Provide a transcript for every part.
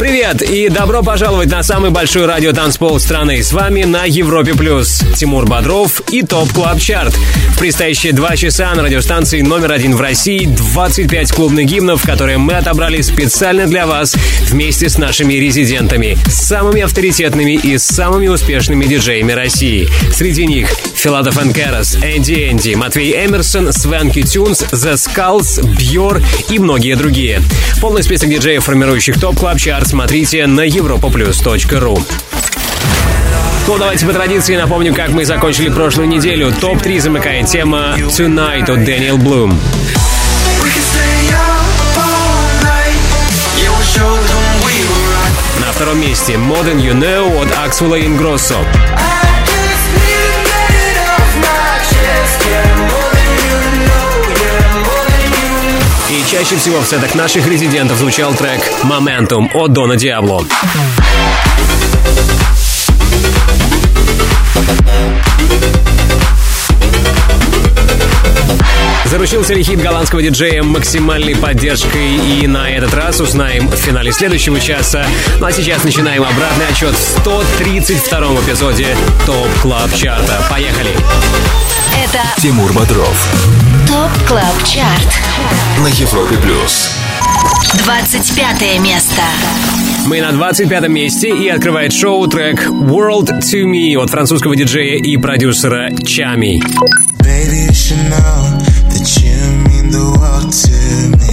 Привет и добро пожаловать на самый большой радио танцпол страны. С вами на Европе Плюс Тимур Бодров и TOP Club Chart. В предстоящие два часа на радиостанции номер один в России 25 клубных гимнов, которые мы отобрали специально для вас вместе с нашими резидентами, самыми авторитетными и самыми успешными диджеями России. Среди них Filatov & Karas, Энди Энди, Matvey Emerson, Swanky Tunes, The Skulls, Бьор и многие другие. Полный список диджеев, формирующих TOP Club Chart, смотрите на europaplus.ru. Ну, давайте по традиции напомним, как мы закончили прошлую неделю. Топ-3 замыкает тема Tonight от Daniel Blume. На втором месте Modern You Know от Аксвелла Ингроссо. И чаще всего в сетах наших резидентов звучал трек Momentum от Дона Диабло. Заручился ли хит голландского диджея максимальной поддержкой и на этот раз узнаем в финале следующего часа. Ну а сейчас начинаем обратный отсчет в 132-м эпизоде TOP Club Chart а. Поехали! Это Тимур Бодров TOP CLUB CHART. на Европе Плюс. 25 место. Мы на 25 месте и открывает шоу трек World to Me от французского диджея и продюсера Tchami. Baby, you know that you mean the world to me.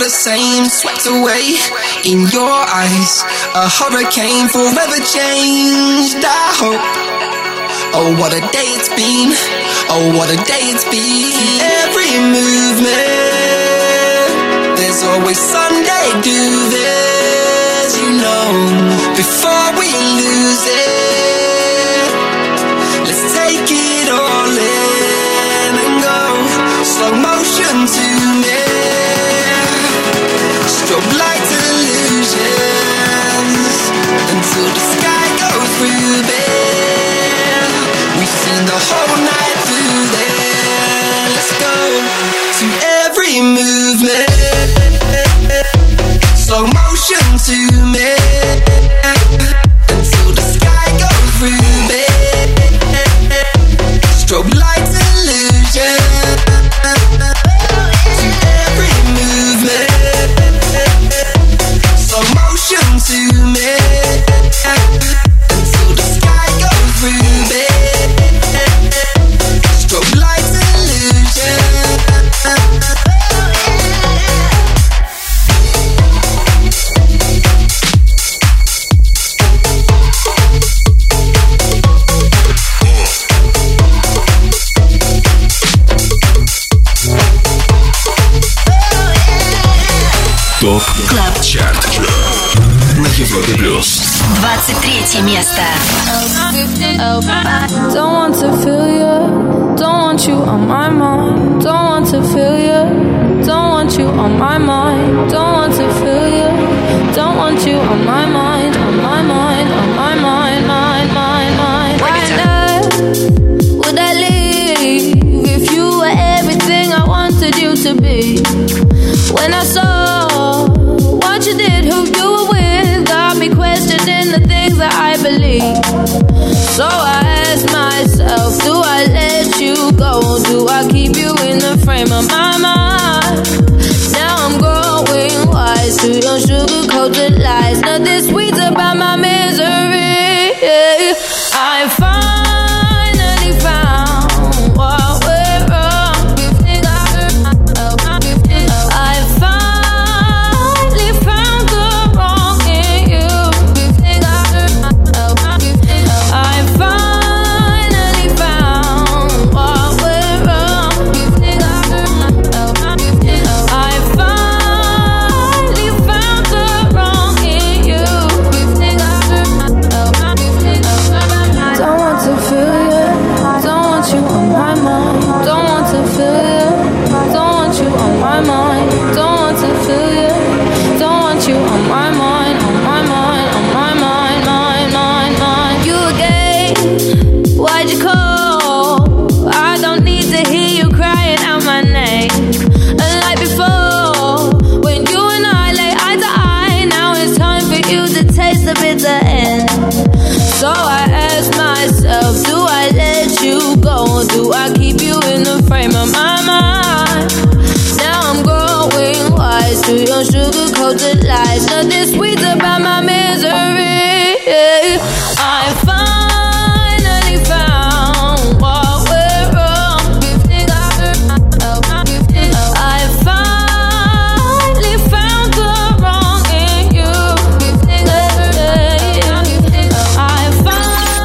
the same, swept away in your eyes. A hurricane forever changed. I hope. Oh, what a day it's been. Oh, what a day it's been. Every movement, there's always Sunday. Do this, you know, before we lose it. Let's take it all in and go slow motion to me. Strobe lights illusions Until the sky goes ruby We sing the whole night through there. Let's go to every movement. Slow motion to me Until the sky goes ruby Fiesta.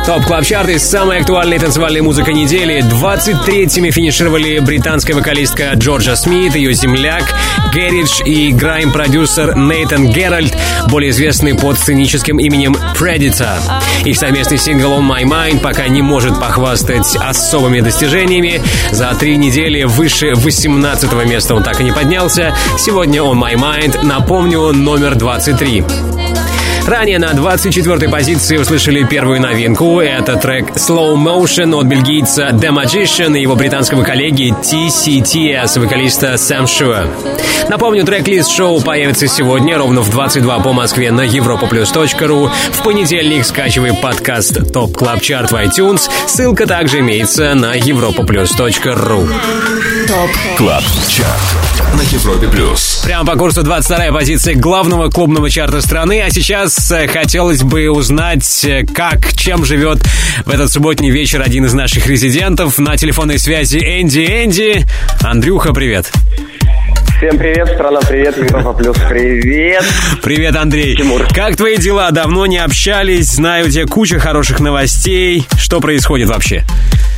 Top Club Chart, самая актуальная танцевальная музыка недели. 23-ми финишировали британская вокалистка Джорджа Смит, ее земляк garage и grime-продюсер Нейтан Геральд, более известный под сценическим именем Preditah. Их совместный сингл On My Mind пока не может похвастать особыми достижениями. За три недели выше 18 места он так и не поднялся. Сегодня On My Mind, напомню, номер 23. Ранее на 24-й позиции услышали первую новинку. Это трек Slow Motion от бельгийца The Magician и его британского коллеги TCTS, вокалиста Sam Sure. Напомню, трек-лист шоу появится сегодня ровно в 22 по Москве на europaplus.ru. В понедельник скачивай подкаст Top Club Chart в iTunes. Ссылка также имеется на europaplus.ru. TOP Club Chart на Европе Плюс. Прямо по курсу 22 позиция главного клубного чарта страны. А сейчас э, хотелось бы узнать, э, как, чем живет в этот субботний вечер один из наших резидентов. На телефонной связи Энди Энди. Андрюха, привет. Всем привет, страна, привет, Европа Плюс, привет. Привет, Андрей. Тимур. Как твои дела? Давно не общались. Знаю, у тебя куча хороших новостей. Что происходит вообще?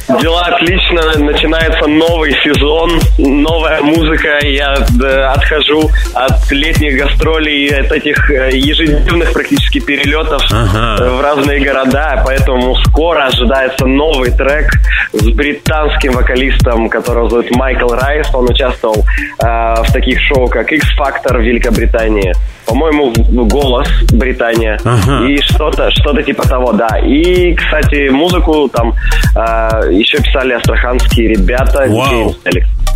Дела отлично, начинается новый сезон, новая музыка. Я э, отхожу от летних гастролей, от этих э, ежедневных практически перелетов Ага. э, в разные города, поэтому скоро ожидается новый трек с британским вокалистом, которого зовут Майкл Райс. Он участвовал э, в таких шоу, как X-Factor в Великобритании. По-моему, голос Британия. Ага. И что-то, что-то типа того, да. И, кстати, музыку там э, еще писали астраханские ребята. Вау.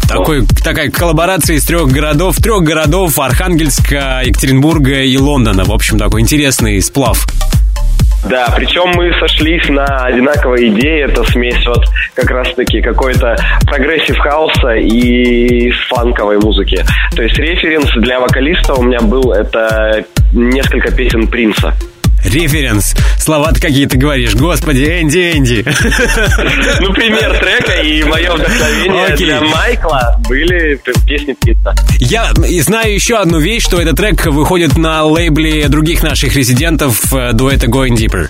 Такой, такая коллаборация из трех городов, трех городов Архангельска, Екатеринбурга и Лондона. В общем, такой интересный сплав. Да, причем мы сошлись на одинаковой идее. Это смесь вот как раз-таки какой-то progressive хауса и фанковой музыки. То есть референс для вокалиста у меня был это несколько песен Принца. Референс. Слова-то какие-то говоришь. Господи, Энди, Энди. Ну, пример трека и мое вдохновение Окей. для Майкла были песни Принца. Я знаю еще одну вещь, что этот трек выходит на лейбле других наших резидентов э, дуэта Going Deeper.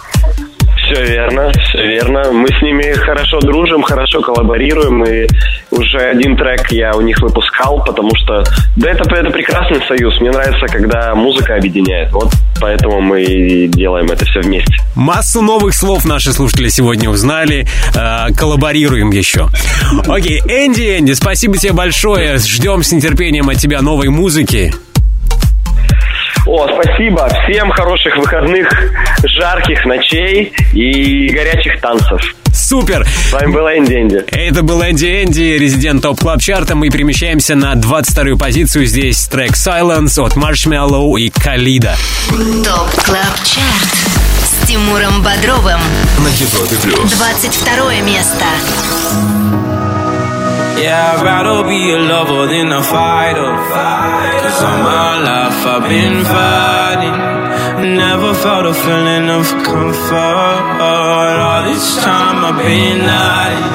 Все верно, все верно. Мы с ними хорошо дружим, хорошо коллаборируем, и уже один трек я у них выпускал, потому что, да, это, это прекрасный союз. Мне нравится, когда музыка объединяет. Вот поэтому мы и делаем это все вместе. Массу новых слов наши слушатели сегодня узнали. Э, коллаборируем еще. Окей, Энди, Энди, спасибо тебе большое. Ждем с нетерпением от тебя новой музыки. О, спасибо. Всем хороших выходных, жарких ночей и горячих танцев. Супер! С вами был Энди Энди. Это был Энди Энди, резидент Top Club Chart а. Мы перемещаемся на 22-ю позицию. Здесь трек Silence от Marshmello и Халида. Top Club Chart с Тимуром Бодровым. На Европе Плюс. 22 место. Yeah, I'd rather be a lover than a fighter. Cause all my life I've been fighting. Never felt a feeling of comfort. All this time I've been hiding.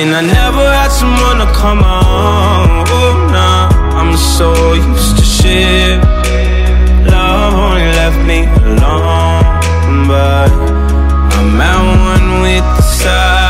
And I never had someone to come on. Oh, nah, I'm so used to shit. Love only left me alone. But I'm at one with the silence.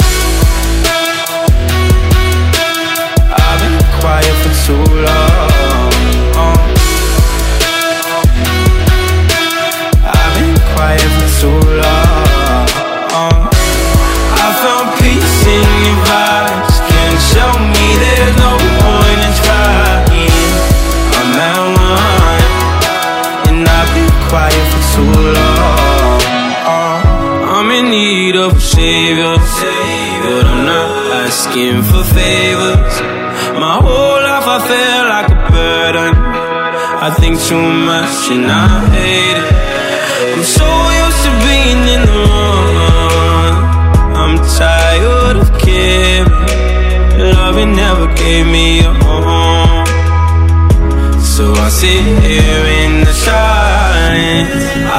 Asking for favors. My whole life I feel like a burden. I think too much and I hate it. I'm so used to being in the wrong. I'm tired of caring. Love never gave me a home. So I sit here.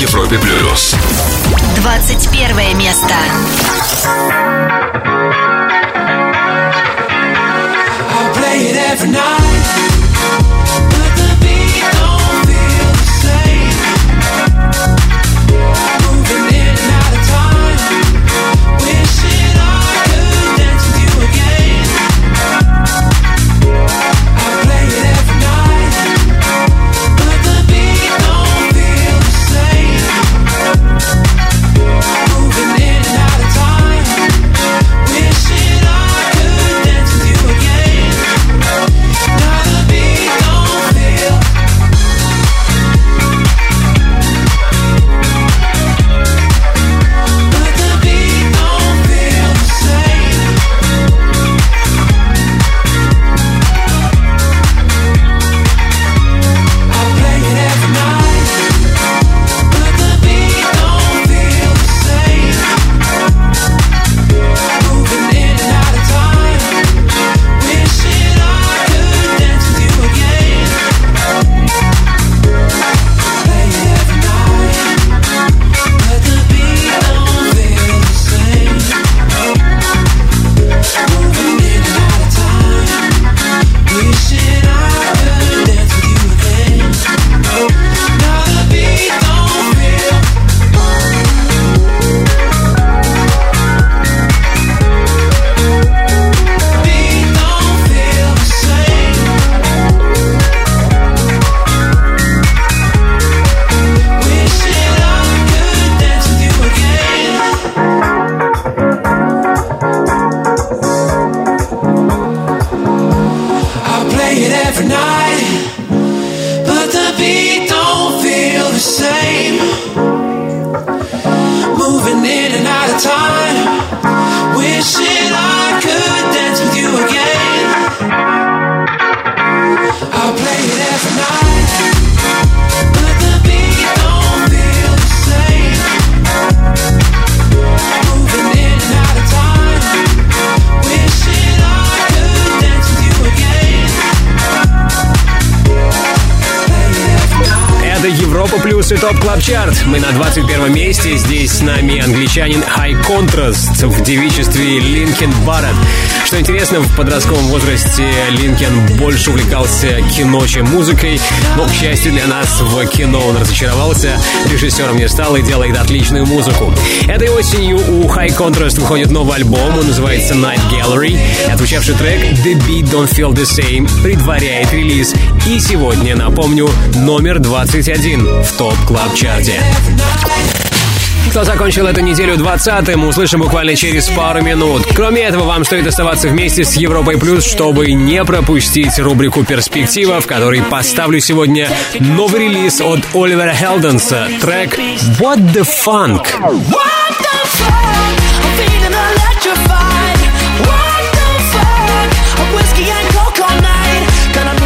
Европе Плюс. 21 место. Это Европа и Top Club Chart. Мы на 21 месте. Здесь с нами англичанин High Contrast в девичестве Линкен Барретт. Что интересно, в подростковом возрасте Линкен больше увлекался кино, чем музыкой. Но, к счастью для нас, в кино он разочаровался. Режиссером не стал и делает отличную музыку. Этой осенью у High Contrast выходит новый альбом. Он называется Night Gallery. И Отзвучавший трек The Beat Don't Feel The Same предваряет релиз. И сегодня, напомню, номер 21 в Top Club Chart е. Кто закончил эту неделю 20-м, услышим буквально через пару минут. Кроме этого, вам стоит оставаться вместе с Европой Плюс, чтобы не пропустить рубрику «Перспектива», в которой поставлю сегодня новый релиз от Оливера Хелденса. Трек «What the Funk». What the fuck?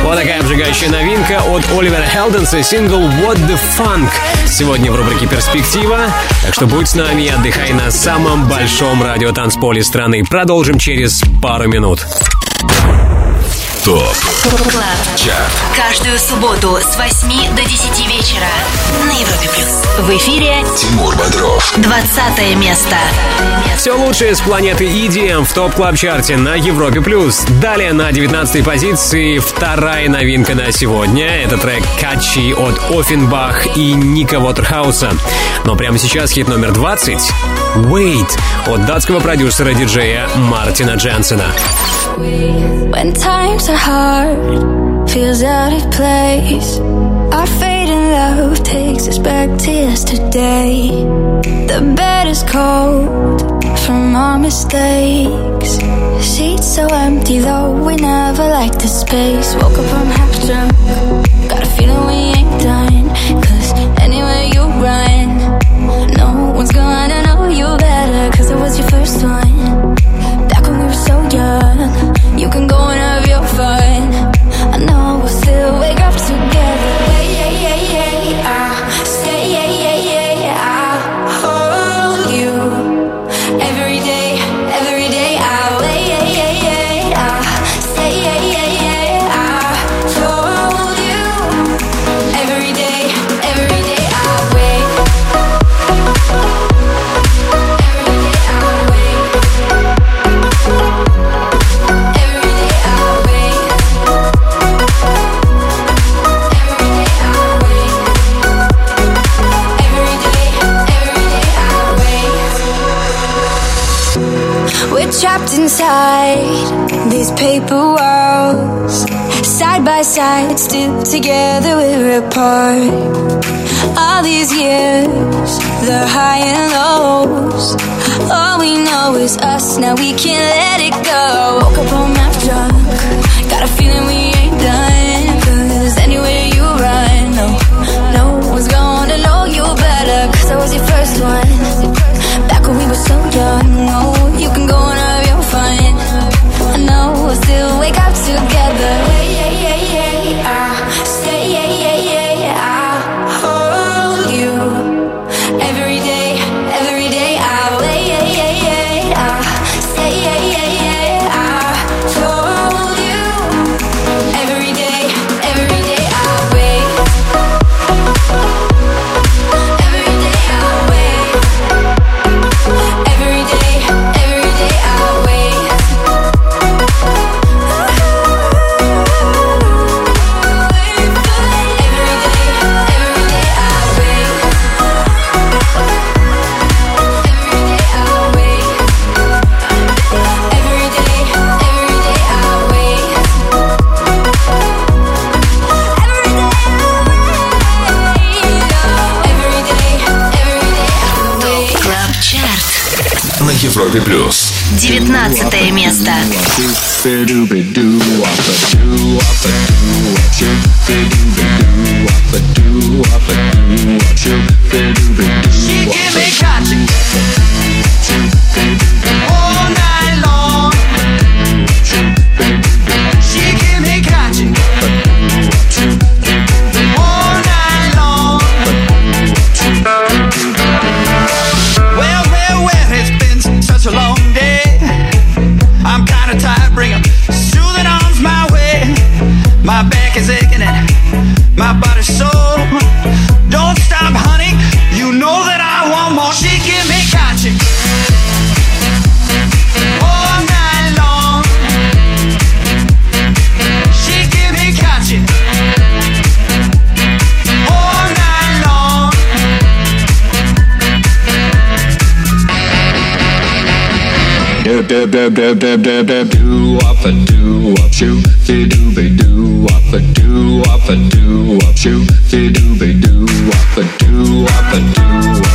Вот такая обжигающая новинка от Оливера Хелденса, сингл «What the Funk». Сегодня в рубрике «Перспектива». Так что будь с нами и отдыхай на самом большом радиотанцполе страны. Продолжим через пару минут. Top Club Chart Каждую субботу с 8 до 10 вечера на Европе Плюс. В эфире Тимур Бодров. 20 место. Все лучшее с планеты EDM в Top Club Chart е на Европе+. плюс. Далее на 19 позиции вторая новинка на сегодня. Это трек «Katchi» от Оффенбах и Ника Уотерхауса. Но прямо сейчас хит номер 20 «Wait» от датского продюсера-диджея Мартина Дженсена. When times are heart feels out of place. Our fading love takes us back to yesterday. The bed is cold from our mistakes. Sheets so empty though we never liked the space. Woke up, I'm half drunk. Got a feeling we ain't done. Cause anywhere you run, no one's gonna know you better. Cause I was your first one. Back when we were so young. You can go inside these paper walls. Side by side, still together, we're apart. All these years, the high and lows. All we know is us, now we can't let it go. Woke up home half drunk, got a feeling we Европе плюс. 19 место. She give me cotton all night long. She give me cotton Do do do do do do do up a do up shoot be do be do up a do up a do up shoot be do be do up a do up a do up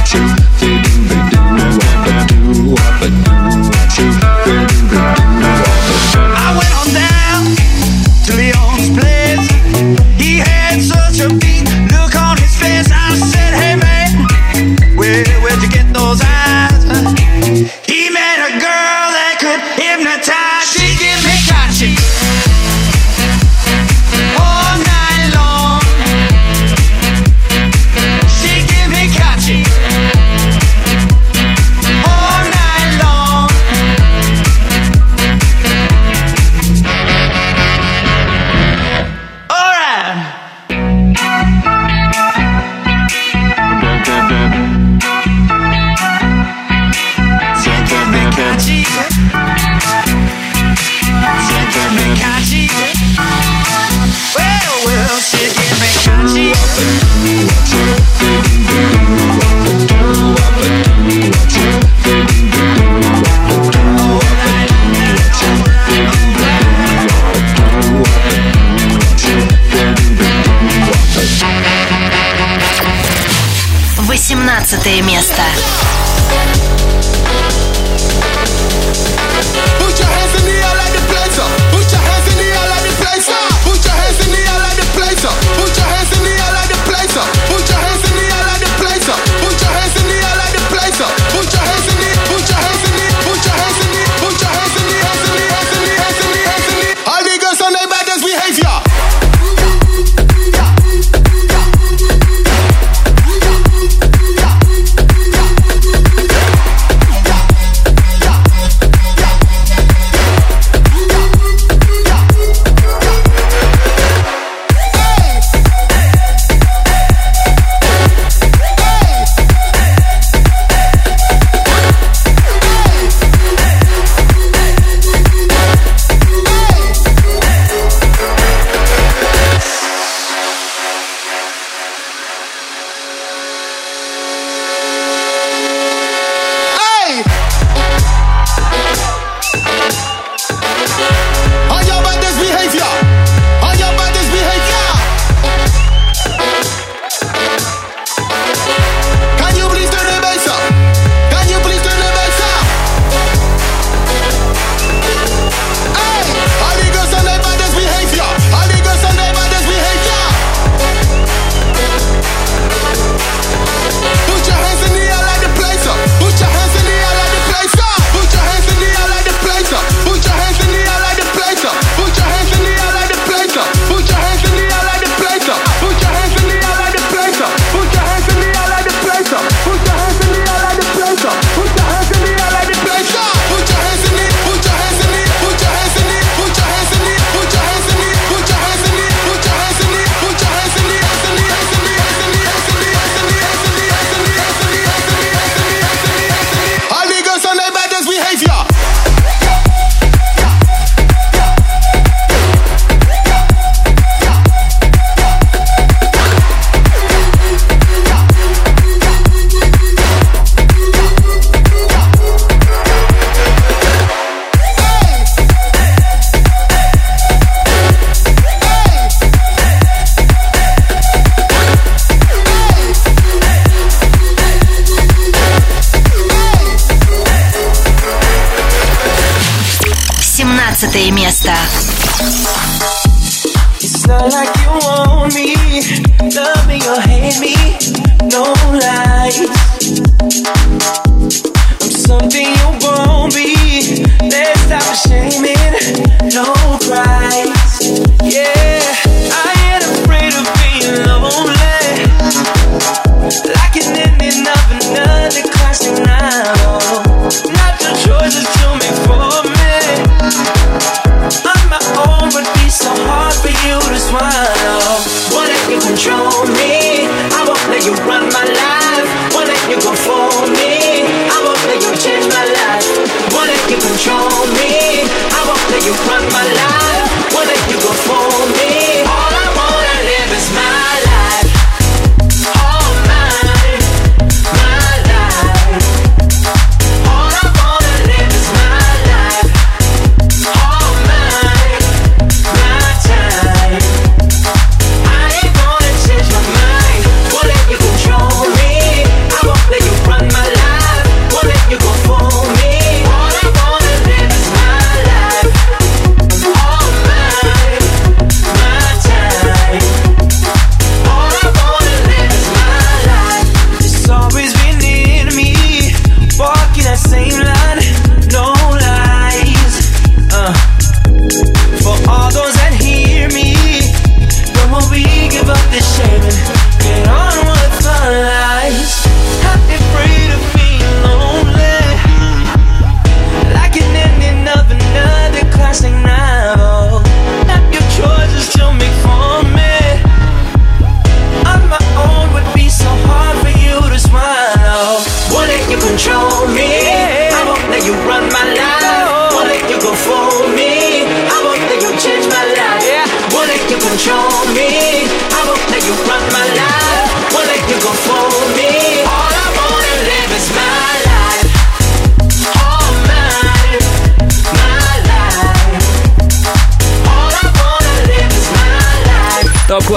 TM Star.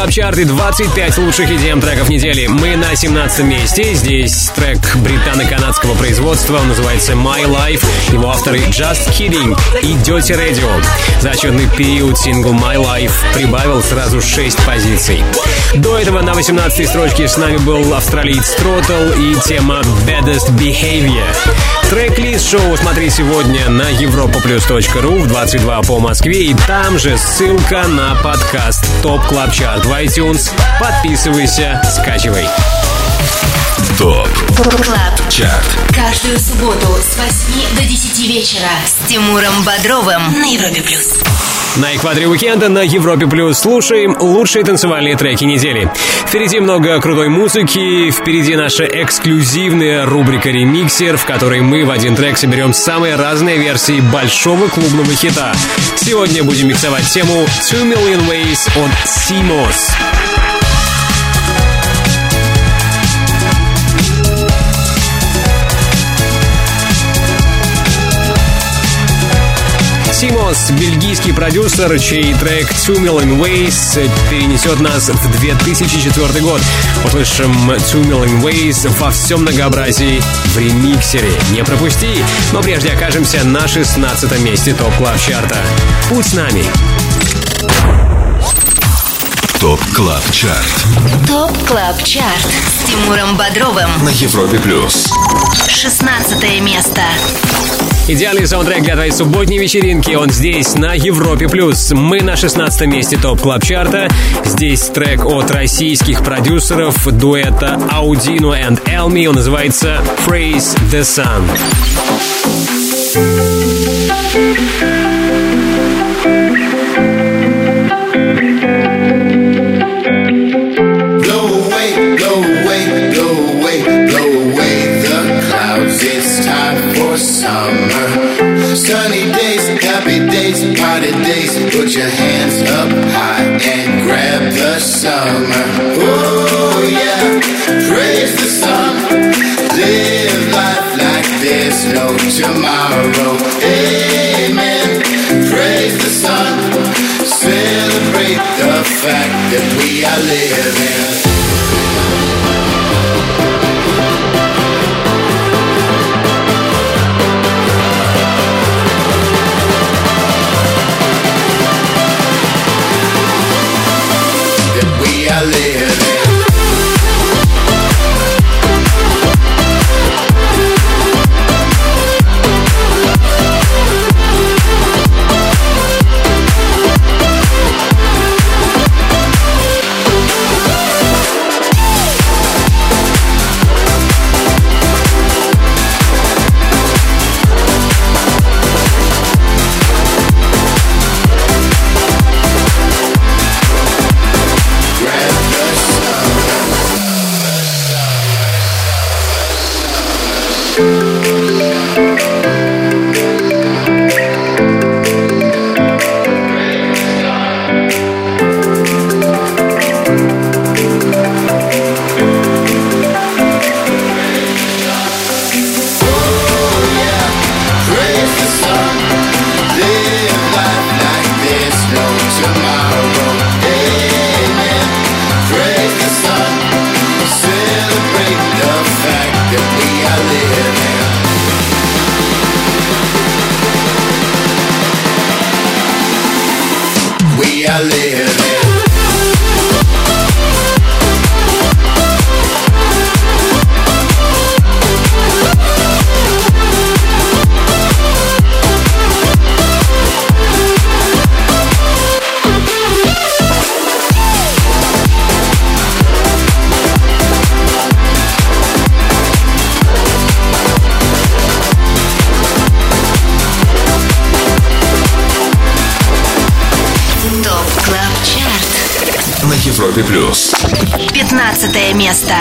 Club Chart и 25 лучших EDM треков недели. Мы на 17 месте. Здесь трек британо-канадского производства. Он называется My Life. Его авторы Just Kidding и Dirty Radio. За отчетный период сингл My Life прибавил сразу 6 позиций. До этого на 18 строчке с нами был австралиец Throttle и тема Baddest Behavior. Трек-лист шоу смотри сегодня на europaplus.ru в 22 по Москве. И там же ссылка на подкаст Top Club Chart в iTunes. Подписывайся, скачивай. Top Club Chart Каждую субботу с 8 до 10 вечера с Тимуром Бодровым на Европе плюс. На экваторе уикенда на Европе Плюс слушаем лучшие танцевальные треки недели. Впереди много крутой музыки, впереди наша эксклюзивная рубрика «Ремиксер», в которой мы в один трек соберем самые разные версии большого клубного хита. Сегодня будем миксовать тему «Two Million Ways» от Simos. Симос, бельгийский продюсер, чей трек Two Million Ways перенесет нас в 2004 год. Услышим Two Million Ways во всем многообразии в ремиксере. Не пропусти! Но прежде окажемся на 16 месте Top Club Chart а. Будь с нами! Top Club Chart Top Club Chart с Тимуром Бодровым. на Европе плюс. 16 место. Идеальный саундтрек для твоей субботней вечеринки. Он здесь, на Европе+. плюс. Мы на 16 месте Top Club Chart а. Здесь трек от российских продюсеров дуэта Audino and Elmi. Он называется «Praise the Sun». Sunny days, happy days, party days. Put your hands up high and grab the summer. Oh yeah, praise the sun. Live life like there's no tomorrow. Amen. Praise the sun. Celebrate the fact that we are living. Плюс. 15 место.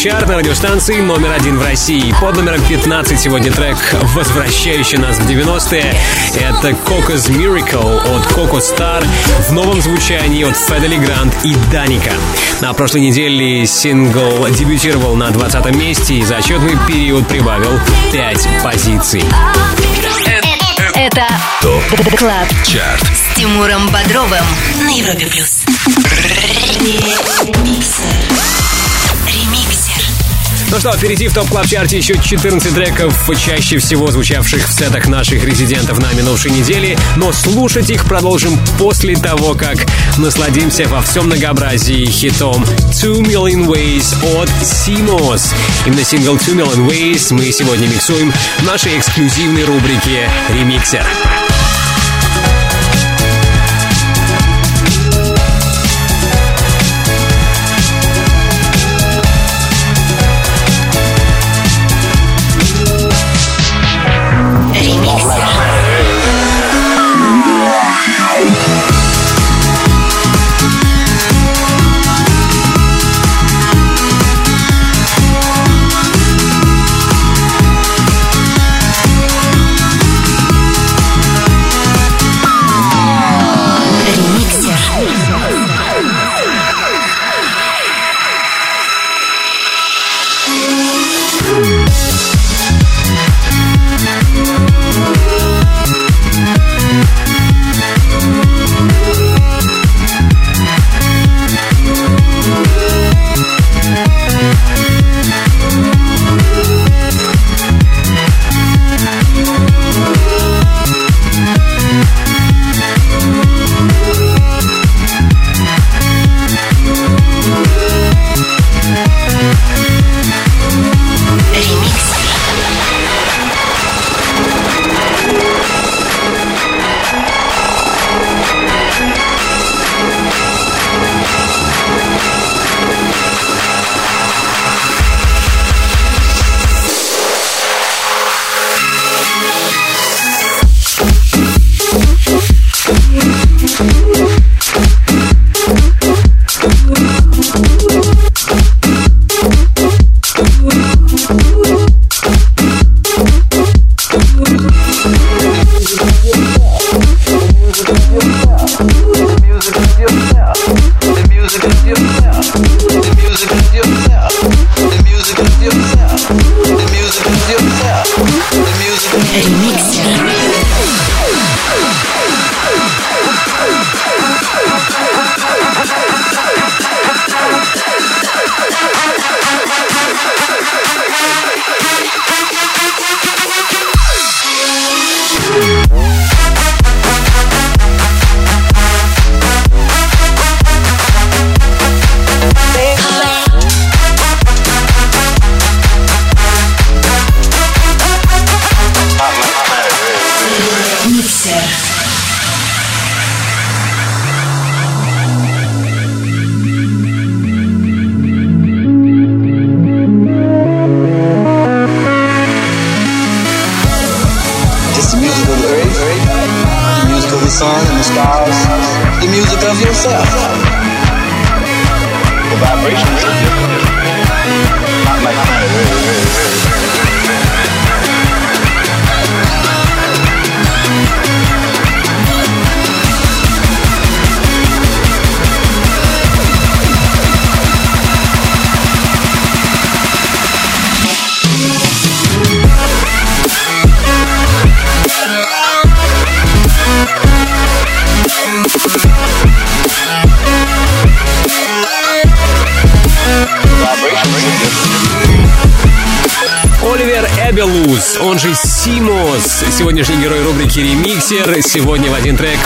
Это Top Club Chart на радиостанции номер один в России. Под номером 15 сегодня трек, возвращающий нас в 90-е. Это Coco's Miracle от Coco Star в новом звучании от Fedde Le Grand и Dannic а. На прошлой неделе сингл дебютировал на 20 месте и за отчетный период прибавил 5 позиций. Это Top Club Chart. с Тимуром Бодровым на Европе плюс. Ну что, впереди в Top Club Chart е еще 14 треков, чаще всего звучавших в сетах наших резидентов на минувшей неделе, но слушать их продолжим после того, как насладимся во всем многообразии хитом Two Million Ways от C-Mos. Именно сингл Two Million Ways мы сегодня миксуем в нашей эксклюзивной рубрике. Ремиксер.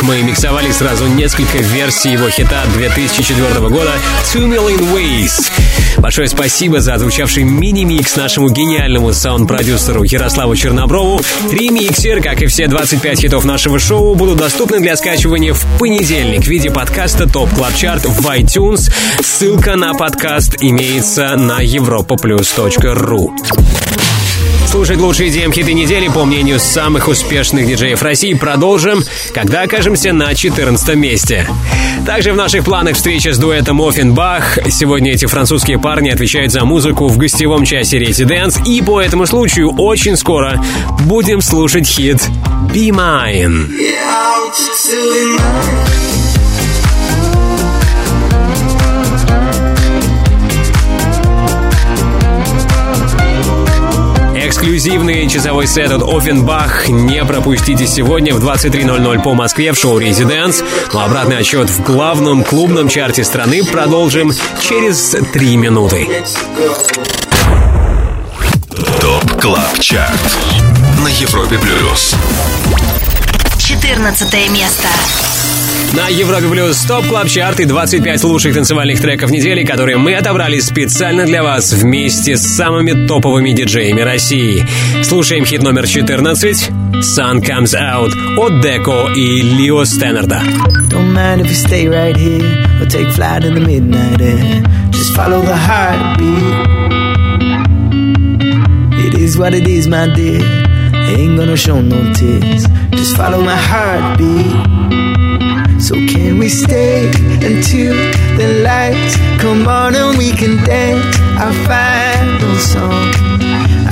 Мы миксовали сразу несколько версий его хита 2004 года «Two Million Ways». Большое спасибо за отзвучавший мини-микс нашему гениальному саунд-продюсеру Ярославу Черноброву. Ремиксер, как и все 25 хитов нашего шоу, будут доступны для скачивания в понедельник в виде подкаста Top Club Chart в iTunes. Ссылка на подкаст имеется на europaplus.ru. слушать лучшие EDM-хиты недели по мнению самых успешных диджеев России продолжим, когда окажемся на 14 месте. Также в наших планах встреча с дуэтом Оффенбах. Сегодня эти французские парни отвечают за музыку в гостевом часе Residence, и по этому случаю очень скоро будем слушать хит «Be Mine». Эксклюзивный часовой сет от Оффенбах не пропустите сегодня в 23.00 по Москве в шоу «Residence». Но обратный отсчет в главном клубном чарте страны продолжим через три минуты. Top Club Chart на Европе Плюс. 14 место. На Европе Плюс Top Club Chart и 25 лучших танцевальных треков недели, которые мы отобрали специально для вас вместе с самыми топовыми диджеями России. Слушаем хит номер 14 Sun Comes Out от Деко и Лио Стэннерда. Don't mind if you stay right here or take flight in the midnight air. Just follow the heartbeat. It is what it is, my dear. Ain't gonna show no tears. Just follow my heartbeat. So can we stay until the lights come on and we can dance our final song?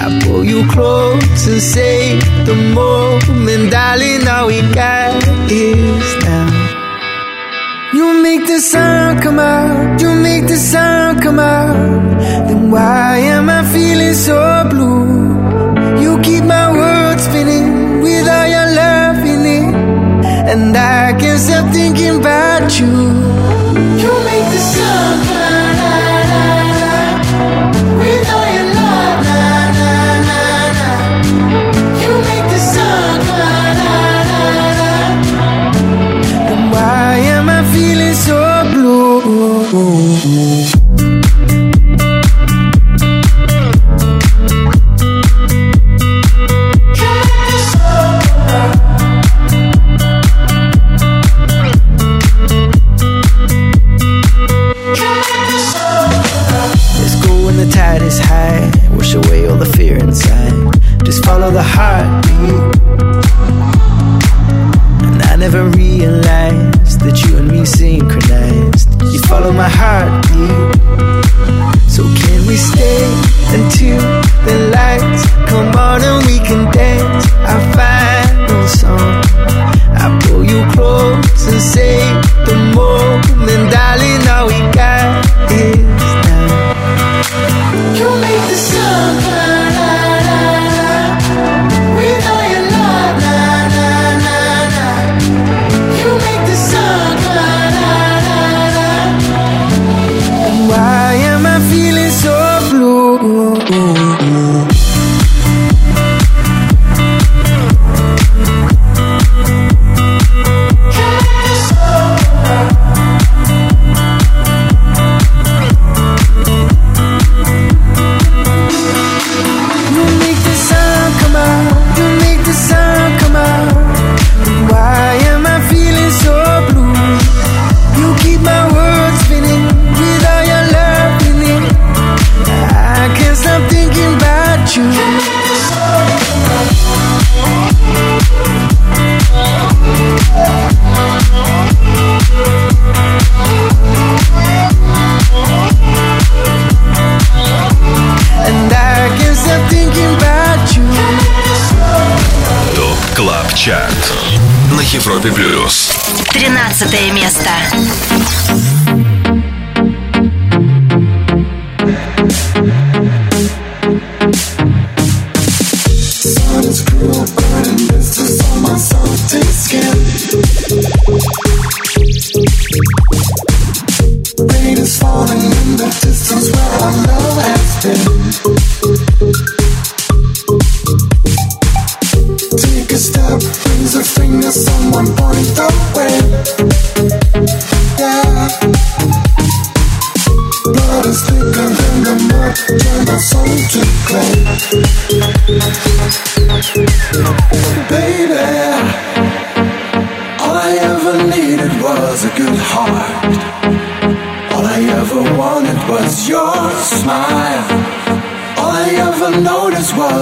I pull you close and say the moment, darling, all we got is now. You make the sound come out, you make the sound come out. Then why am I feeling so blue? You keep my world spinning with all your love in it. And I can't And I never realized that you and me synchronized. You follow my heartbeat. So can we stay Европе Плюс. 13 место.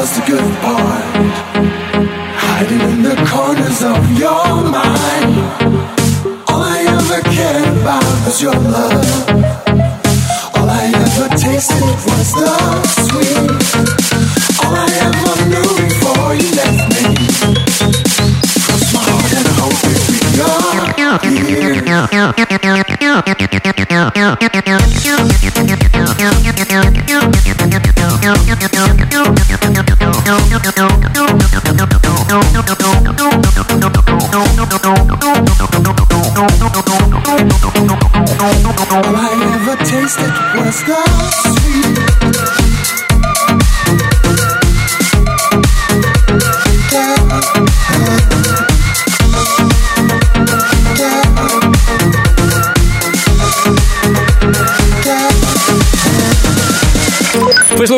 Was the good part.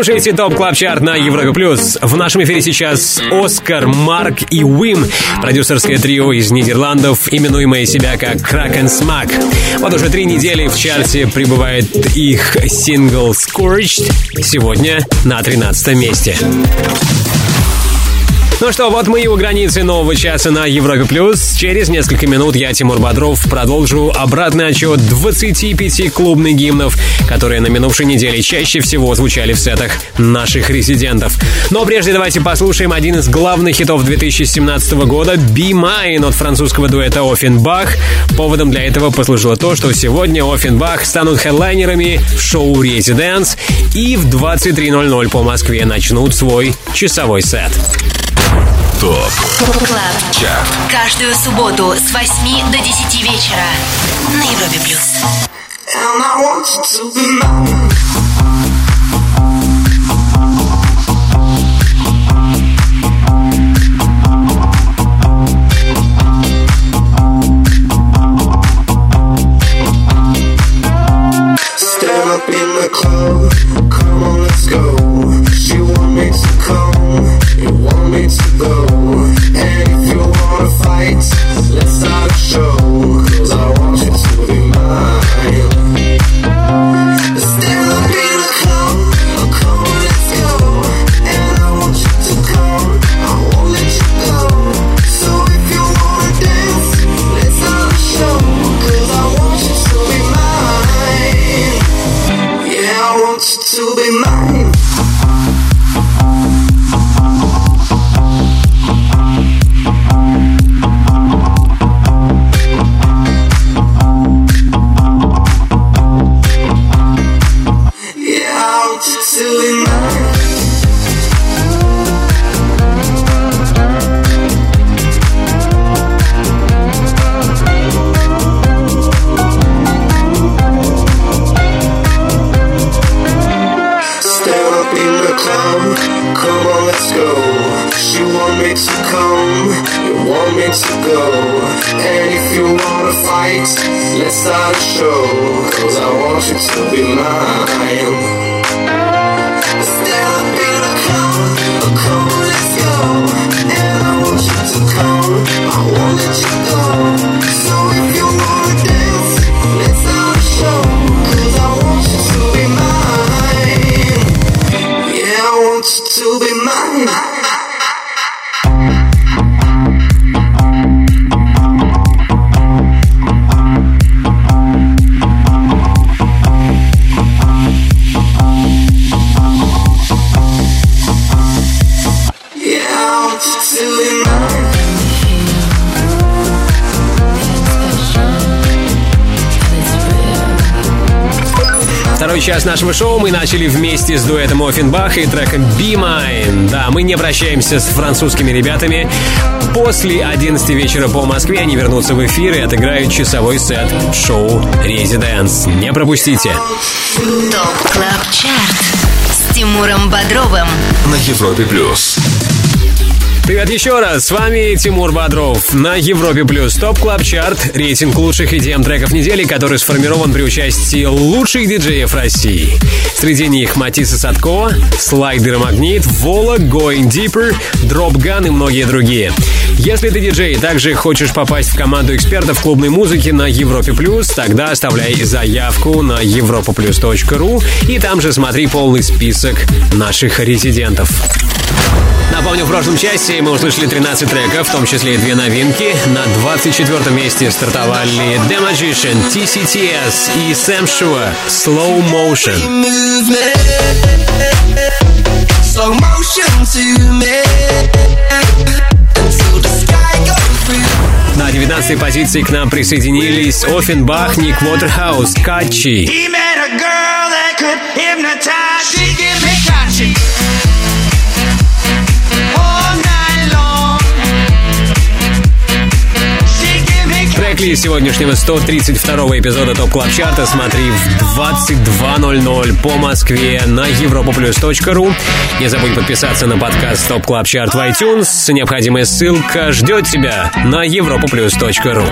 Слушаете Top Club Chart на Европе Плюс. В нашем эфире сейчас Оскар, Марк и Вим, продюсерское трио из Нидерландов, именуемое себя как Kraak & Smaak. Вот уже три недели в чарте пребывает их сингл Scorched, сегодня на 13 месте. Ну что, вот мы и у границы нового часа на Европе Плюс. Через несколько минут я, Тимур Бодров, продолжу обратный отсчет 25 клубных гимнов, которые на минувшей неделе чаще всего звучали в сетах наших резидентов. Но прежде давайте послушаем один из главных хитов 2017 года «Be Mine» от французского дуэта Ofenbach. Поводом для этого послужило то, что сегодня Ofenbach станут хедлайнерами в шоу «Residance» и в 23.00 по Москве начнут свой часовой сет. Top Club. Chart Каждую субботу с 8 до 10 вечера на Европе плюс. And I want you to be mine. Stand up in the club, час нашего шоу мы начали вместе с дуэтом Ofenbach и треком Be Mine. Да, мы не прощаемся с французскими ребятами. После 11 вечера по Москве они вернутся в эфир и отыграют часовой сет шоу «Residance». Не пропустите. Top Club Chart с Тимуром Бодровым. На Европе Плюс Привет еще раз, с вами Тимур Бодров. На Европе Плюс Top Club Chart, рейтинг лучших EDM треков недели, который сформирован при участии лучших диджеев России. Среди них Матисса Садко, Слайдер Магнит, Вола, Going Deeper, Drop Gun и многие другие. Если ты диджей и также хочешь попасть в команду экспертов клубной музыки на Европе Плюс, тогда оставляй заявку на europaplus.ru и там же смотри полный список наших резидентов. Напомню, в прошлом части мы услышали 13 треков, в том числе и две новинки. На 24 месте стартовали The Magician, TCTS и Sam Shua Slow Motion. Slow motion to me 19 позиции к нам присоединились Ofenbach, Ник Уотерхаус, Katchi. Трек-лист сегодняшнего 132 эпизода Top Club Chart а смотри в 22.00 по Москве на europaplus.ru. Не забудь подписаться на подкаст Top Club Chart в iTunes. Необходимая ссылка ждет тебя на europaplus.ru.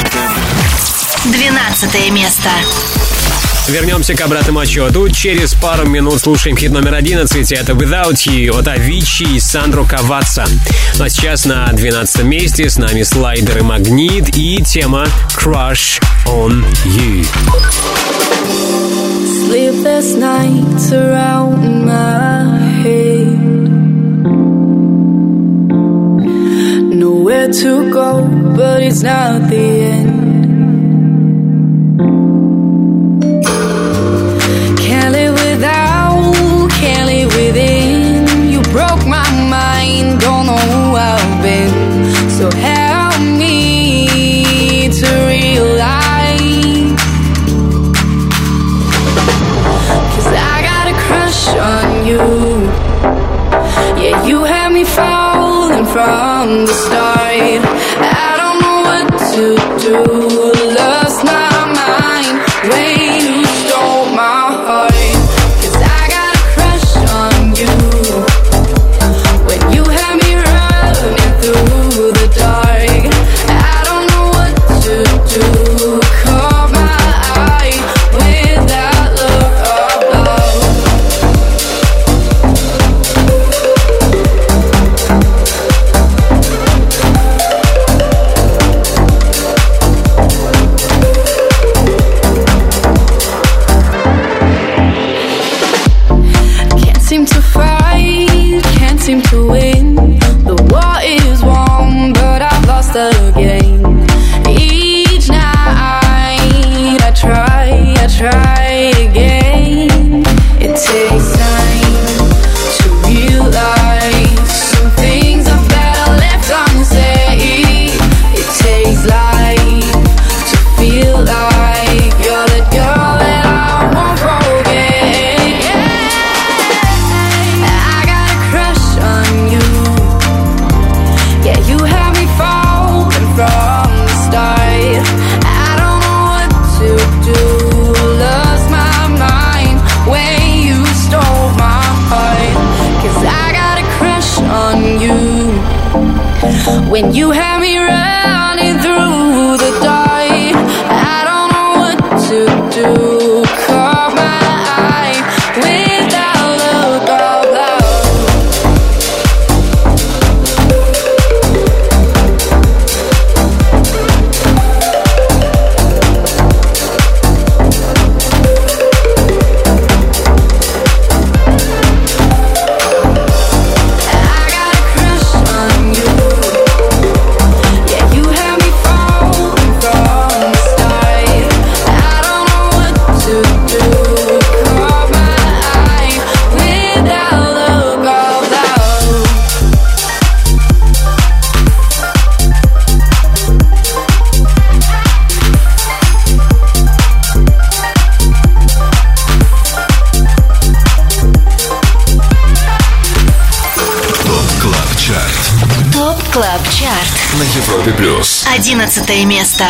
12 место. Вернемся к обратному отсчету. Через пару минут слушаем хит номер 11. Это Without You от Avicii и Сандро Каваца. Ну а сейчас на 12 месте с нами слайдер и магнит и тема Crush on You. Sleepless nights around my head. Nowhere to go, but it's not the end. From the start. I When you Пятое место.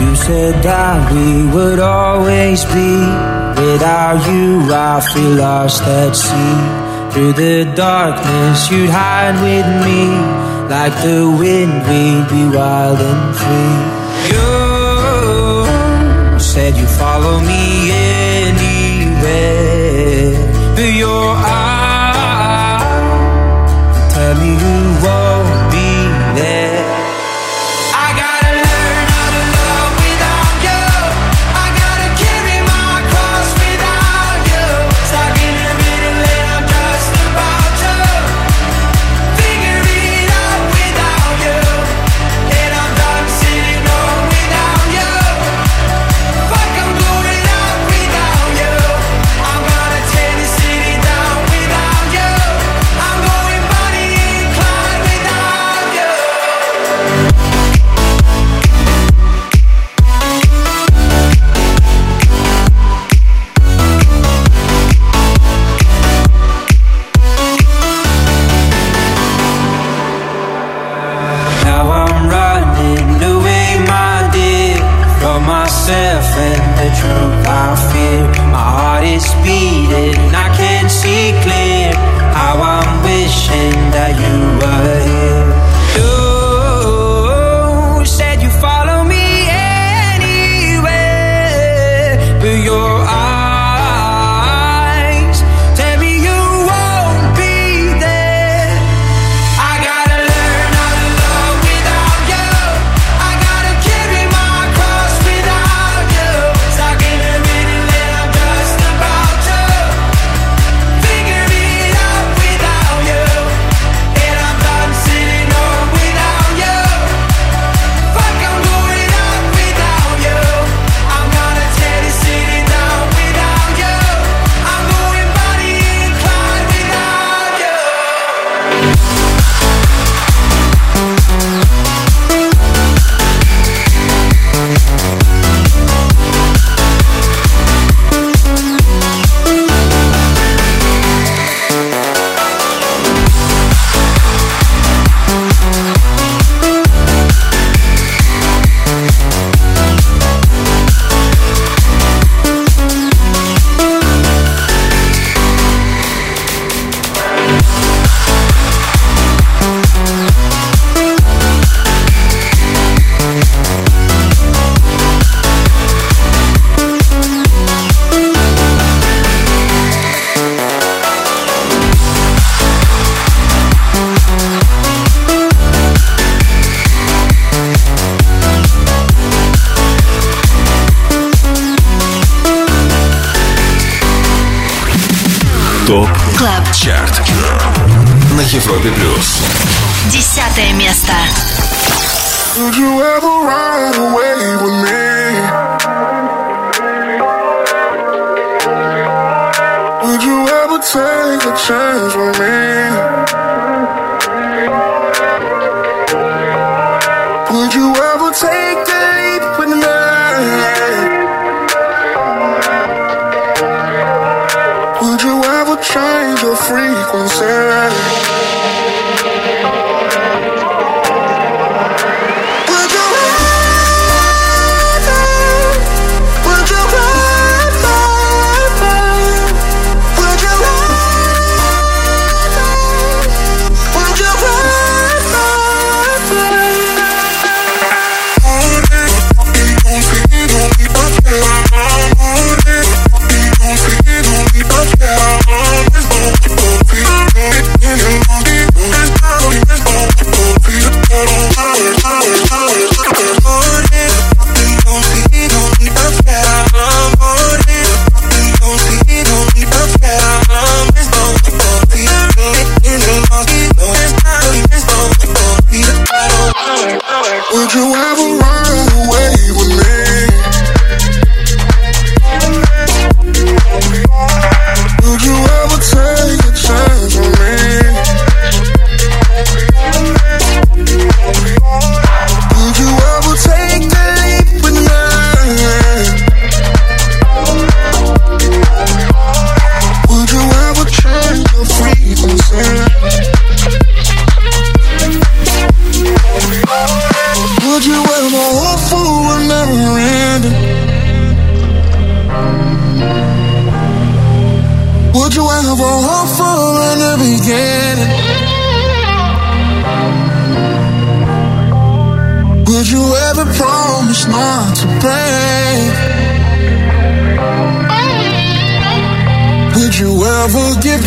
You said that we would always be. Without you I feel lost at sea. Through the darkness you'd hide with me. Like the wind, we'd be wild and free. You said you follow me. Yeah.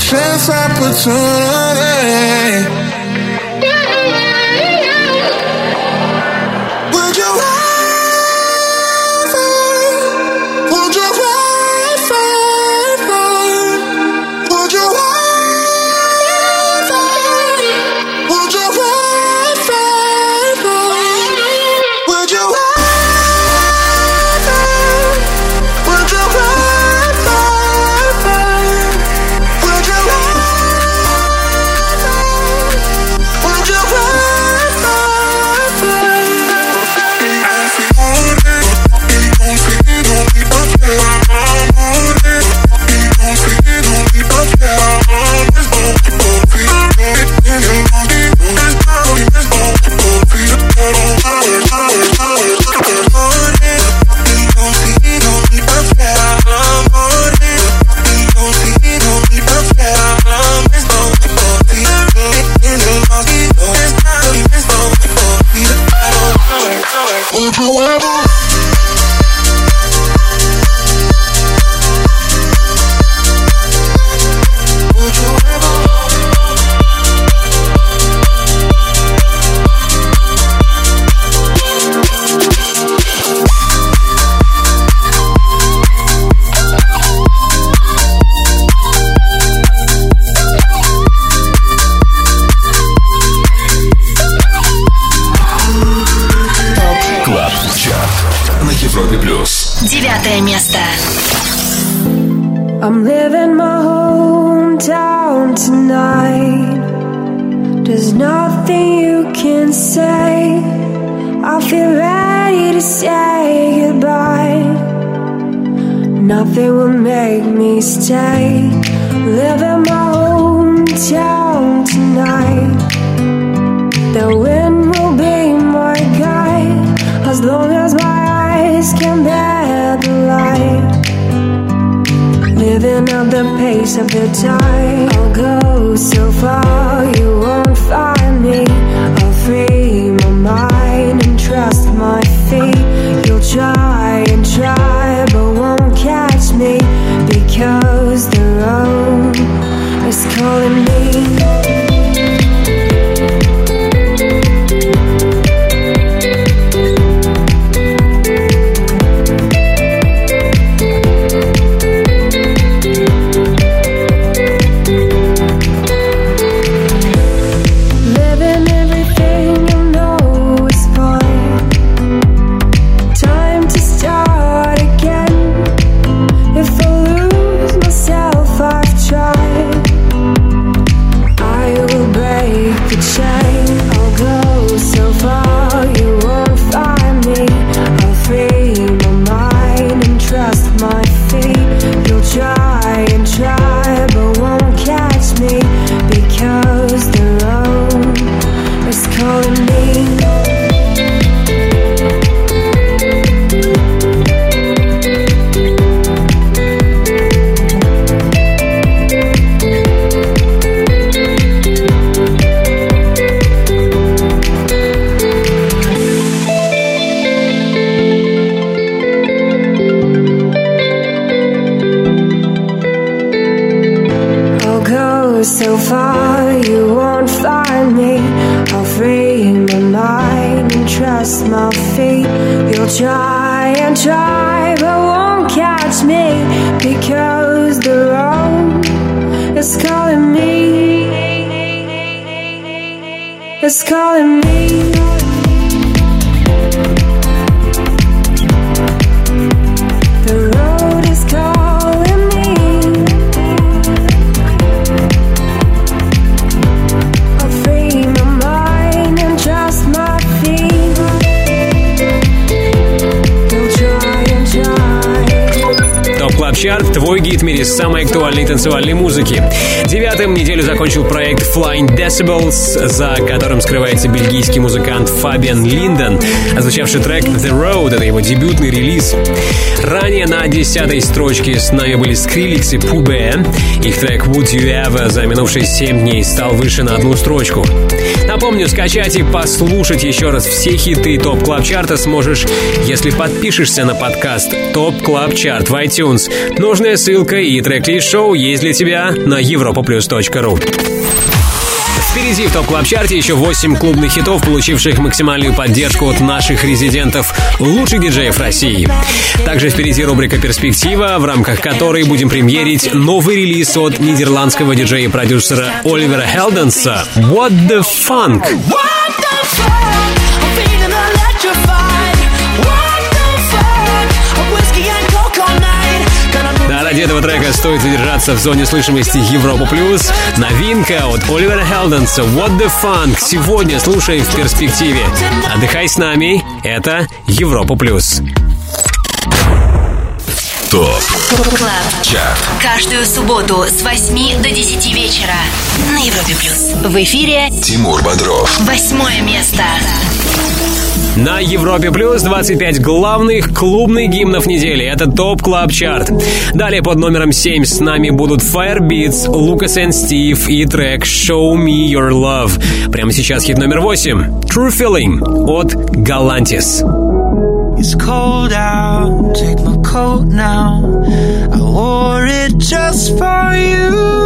Chance opportunity? Танцевальной музыки. Decibels, за которым скрывается бельгийский музыкант Фабиан Линден, озвучавший трек The Road, это его дебютный релиз. Ранее на десятой строчке с нами были Skrillex и Poo Bear. Их трек Would You Ever за минувшие 7 дней стал выше на одну строчку. Напомню, скачать и послушать еще раз все хиты Top Club Chart а сможешь, если подпишешься на подкаст Top Club Chart в iTunes. Нужная ссылка и трек-лист шоу есть для тебя на europaplus.ru. Впереди в Top Club Chart е еще 8 клубных хитов, получивших максимальную поддержку от наших резидентов, лучших диджеев России. Также впереди рубрика «Перспектива», в рамках которой будем премьерить новый релиз от нидерландского диджея и продюсера Оливера Хелденса «What the Funk». Да, ради этого трека стоит задержаться в зоне слышимости Европа Плюс. Новинка от Оливера Хелденса «What the Funk» сегодня слушай в перспективе. Отдыхай с нами, это Европа Плюс. Top Club. Chart. Каждую субботу с 8 до 10 вечера на Европе Плюс. В эфире Тимур Бодров. восьмое место. На Европе Плюс 25 главных клубных гимнов недели. Это Top Club Chart. Далее под номером 7 с нами будут Firebeats, Lucas and Steve и трек Show Me Your Love. Прямо сейчас хит номер 8. True Feeling от Galantis. It's cold out, take my coat now. I wore it just for you.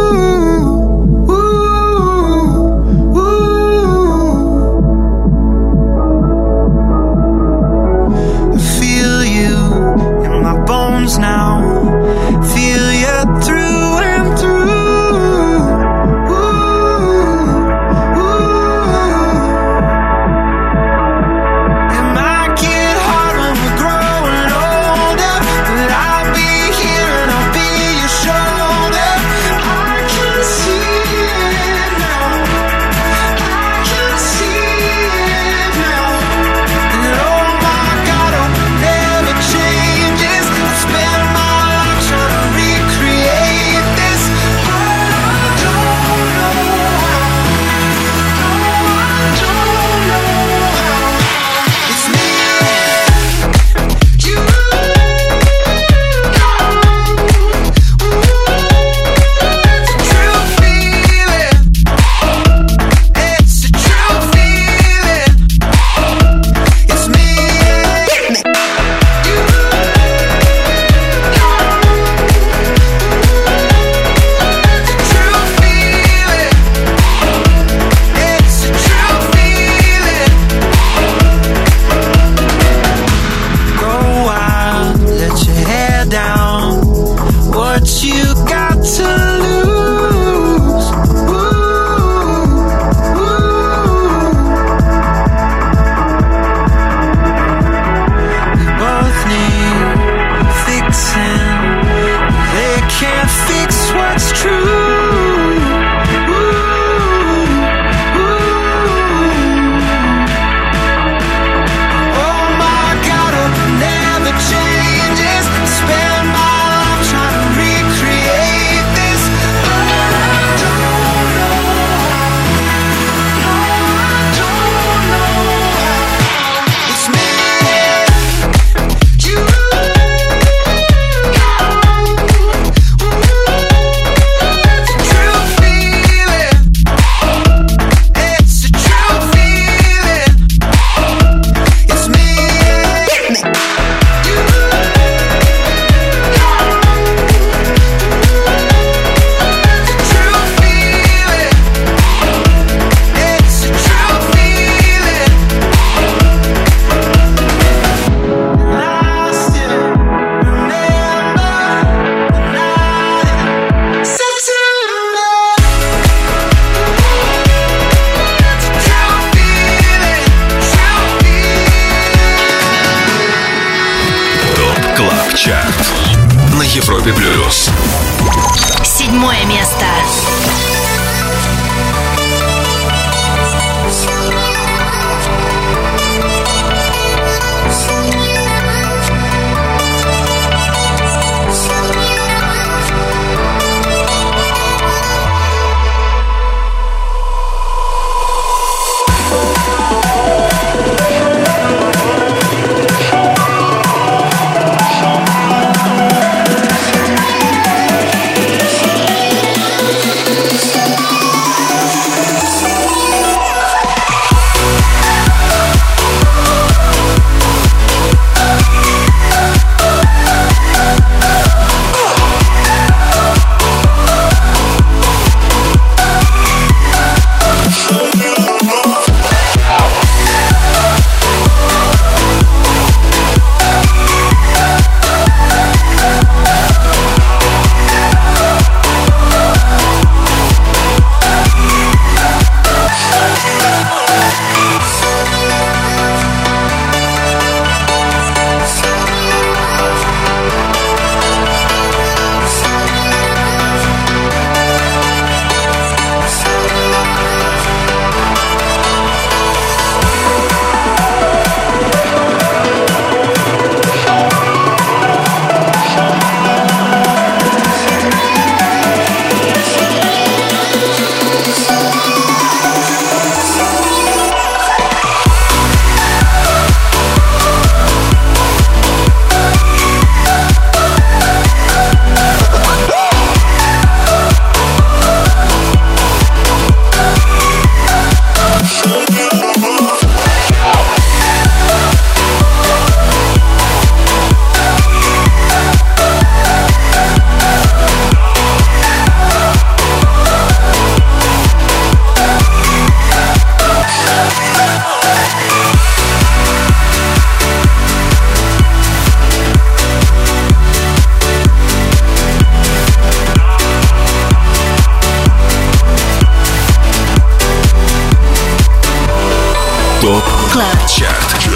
Клаб. Чарт.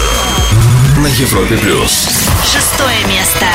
На Европе Плюс. Шестое место.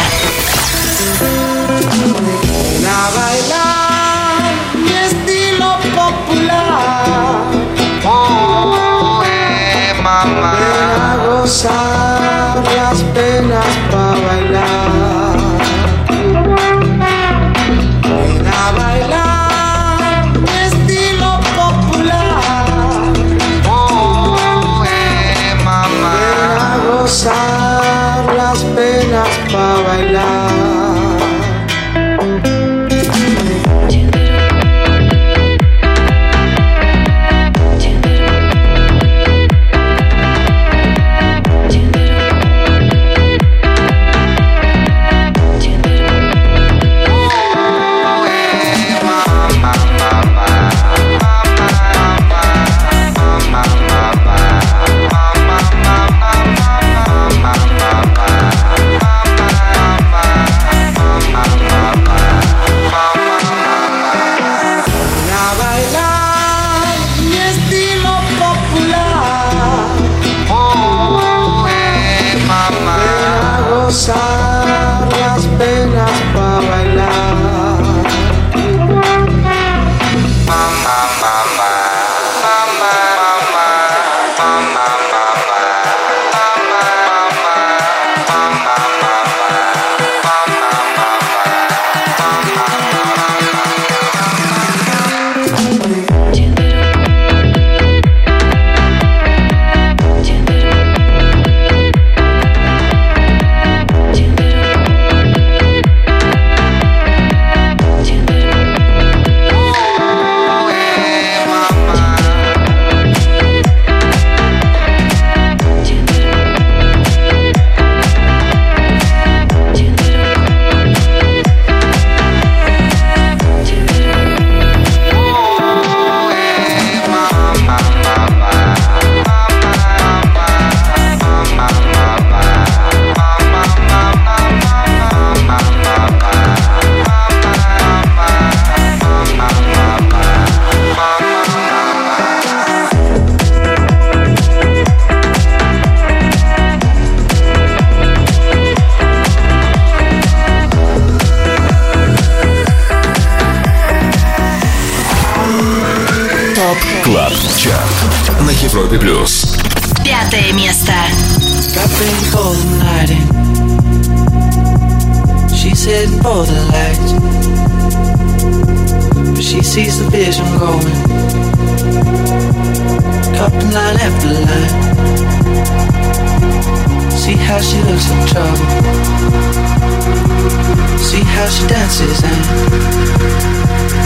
Европе плюс. Пятое место. Got ready for the night in. She's heading for the light. But she sees the vision going. Cupping line after line. See how she looks in trouble. See how she dances and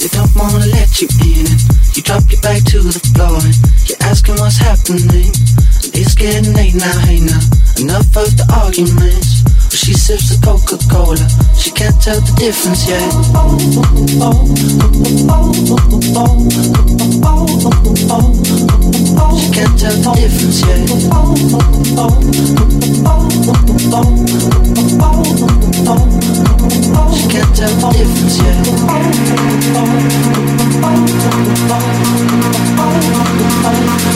they don't wanna let you in. You drop your back to the floor and you're asking what's happening. It's getting late now, hey now. Enough of the arguments. She sips the difference yet. She can't tell the difference yet. She can't tell the difference yet. She can't tell the difference yet.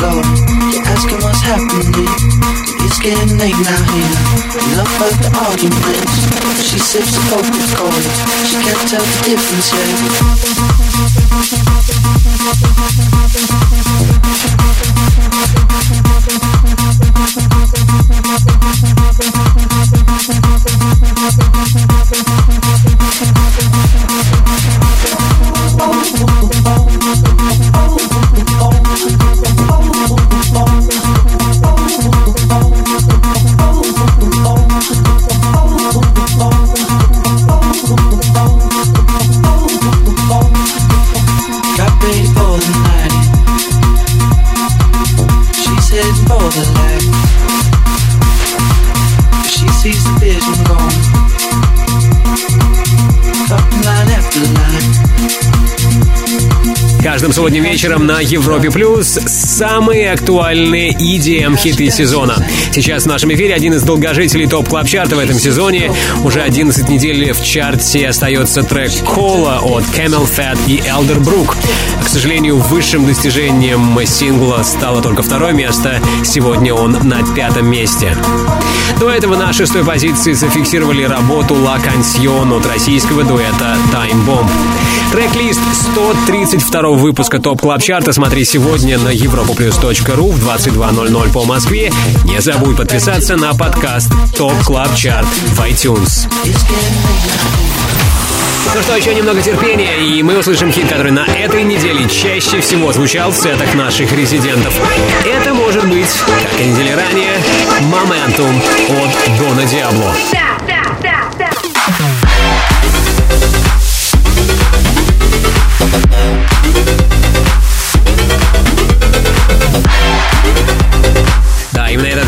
You're asking what's happening. It's getting late now here. Enough love the arguments. She sips the poker cord. She can't tell the difference yet. Oh, oh, oh. Каждым субботним вечером на Европе Плюс самые актуальные EDM-хиты сезона. Сейчас в нашем эфире один из долгожителей топ клаб чарта в этом сезоне. Уже 11 недель в чарте остается трек Кола от Camel Fat и Elder Brook. К сожалению, высшим достижением сингла стало только второе место. Сегодня он на пятом месте. До этого на шестой позиции зафиксировали работу La Canción от российского дуэта Time Bomb. Трек-лист 132 выпуска Top Club Chart а смотри сегодня на europaplus.ru в 22.00 по Москве. Не забудь подписаться на подкаст Top Club Chart в iTunes. Ну что, еще немного терпения, и мы услышим хит, который на этой неделе чаще всего звучал в сетах наших резидентов. Это может быть, как и недели ранее, «Momentum» от Дона Диабло.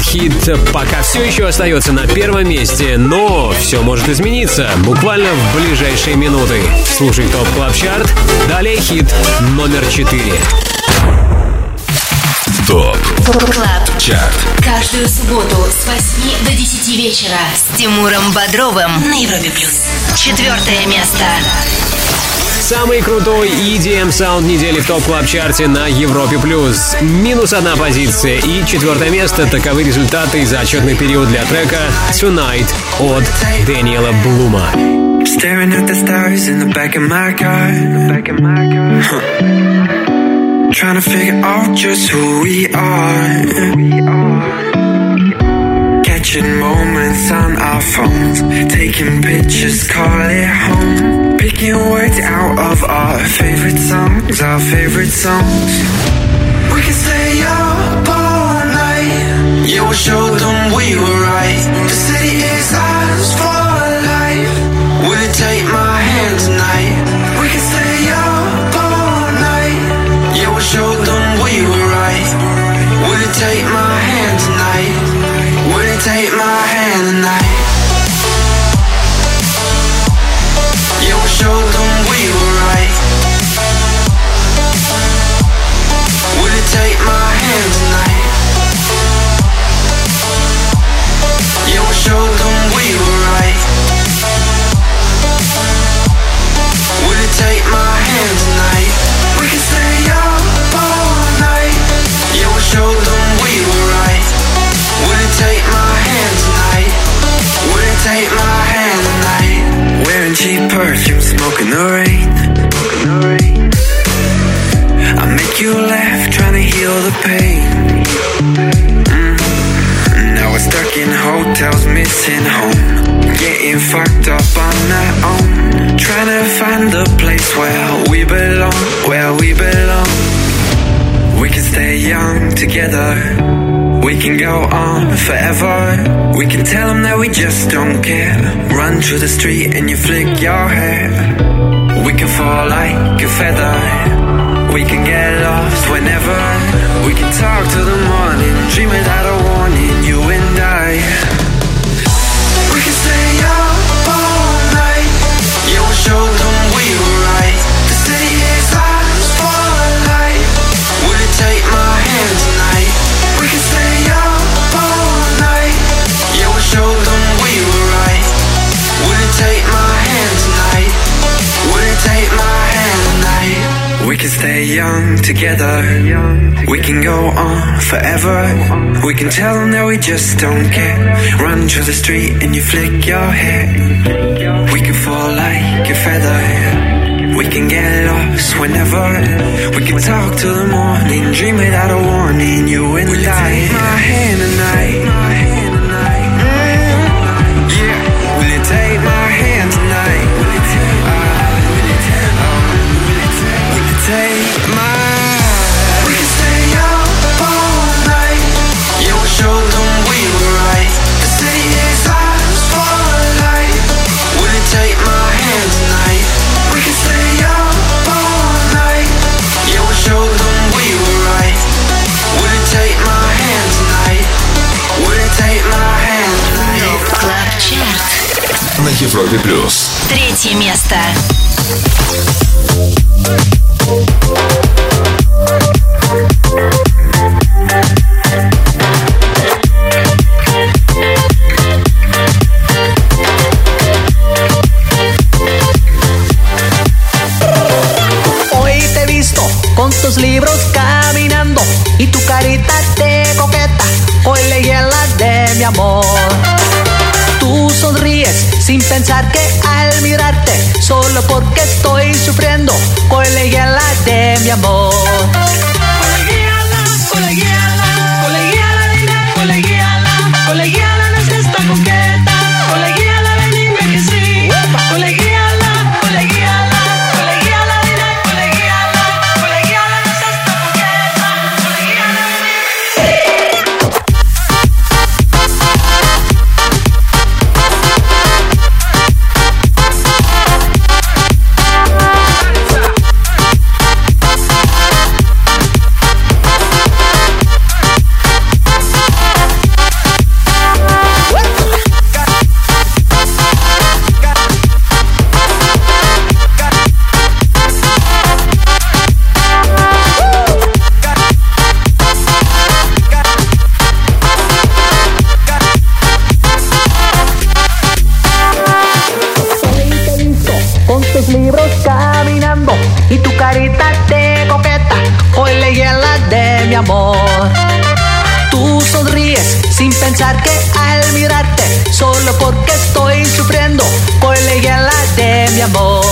Хит пока все еще остается на первом месте, но все может измениться буквально в ближайшие минуты. Слушай Top Club Chart, далее хит номер 4. Top Club Chart. Каждую субботу с 8 до 10 вечера с Тимуром Бодровым на Европе Плюс. Четвертое место. Самый крутой EDM саунд недели в Top Club Chart е на Европе Плюс. Минус одна позиция и четвертое место. Таковы результаты за отчетный период для трека Tonight от Дэниела Блума. Catching moments on our phones. Taking pictures, call it home. Picking words out of our favorite songs, our favorite songs. We can stay up all night. Yeah, we'll show them we were right. The city is ours for life. Will you take my hand tonight? We can stay up all night. Yeah, we'll show them we were right. Will you take my trying to heal the pain. Mm. Now we're stuck in hotels, missing home. Getting fucked up on our own. Trying to find the place where we belong, where we belong. We can stay young together. We can go on forever. We can tell them that we just don't care. Run through the street and you flick your hair. We can fall like a feather. We can get lost whenever. We can talk till the morning, dream together. We can go on forever. We can tell them that we just don't care. Run through the street and you flick your hair. We can fall like a feather. We can get lost whenever. We can talk till the morning, dream without a warning. You and I. Take my hand tonight. Европе плюс. Третье место. Porque estoy sufriendo, hoy le hiela de mi amor.